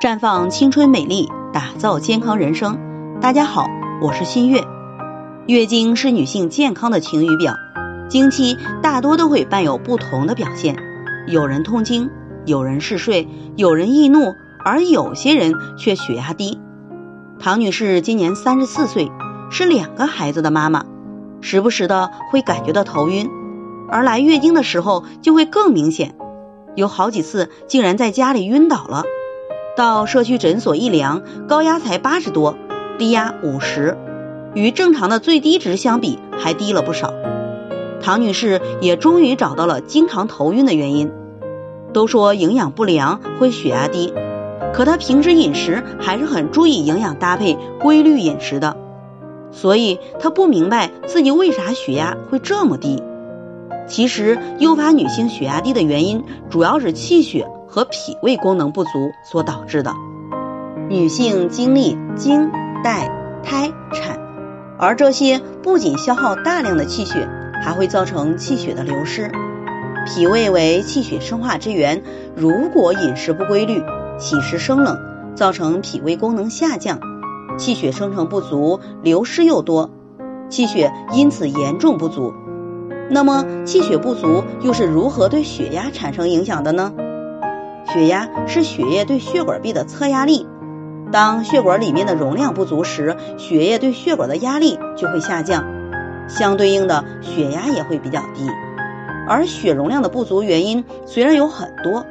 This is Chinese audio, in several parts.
绽放青春美丽，打造健康人生。大家好，我是新月。月经是女性健康的晴雨表，经期大多都会伴有不同的表现，有人痛经，有人嗜睡，有人易怒，而有些人却血压低。唐女士今年三十四岁，是两个孩子的妈妈，时不时的会感觉到头晕，而来月经的时候就会更明显，有好几次竟然在家里晕倒了。到社区诊所一量，高压才八十多，低压五十，与正常的最低值相比还低了不少。唐女士也终于找到了经常头晕的原因。都说营养不良会血压低，可她平时饮食还是很注意营养搭配、规律饮食的，所以她不明白自己为啥血压会这么低。其实，诱发女性血压低的原因主要是气血。和脾胃功能不足所导致的。女性经历经、带、胎、产，而这些不仅消耗大量的气血，还会造成气血的流失。脾胃为气血生化之源，如果饮食不规律，喜食生冷，造成脾胃功能下降，气血生成不足，流失又多，气血因此严重不足。那么，气血不足又是如何对血压产生影响的呢？血压是血液对血管壁的测压力，当血管里面的容量不足时，血液对血管的压力就会下降，相对应的血压也会比较低。而血容量的不足原因虽然有很多，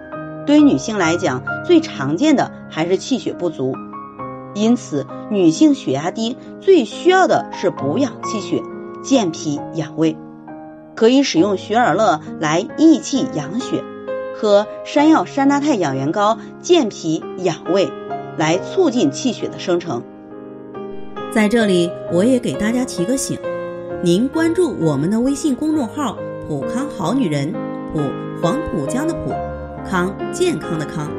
对于女性来讲，最常见的还是气血不足。因此，女性血压低最需要的是补养气血、健脾养胃，可以使用雪尔乐来益气养血。喝山药山楂肽养元膏健脾养胃，来促进气血的生成。在这里，我也给大家提个醒：您关注我们的微信公众号“普康好女人”，普黄浦江的普康健康的康，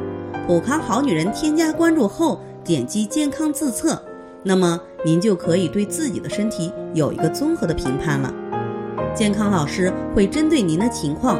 普康好女人添加关注后，点击健康自测，那么您就可以对自己的身体有一个综合的评判了。健康老师会针对您的情况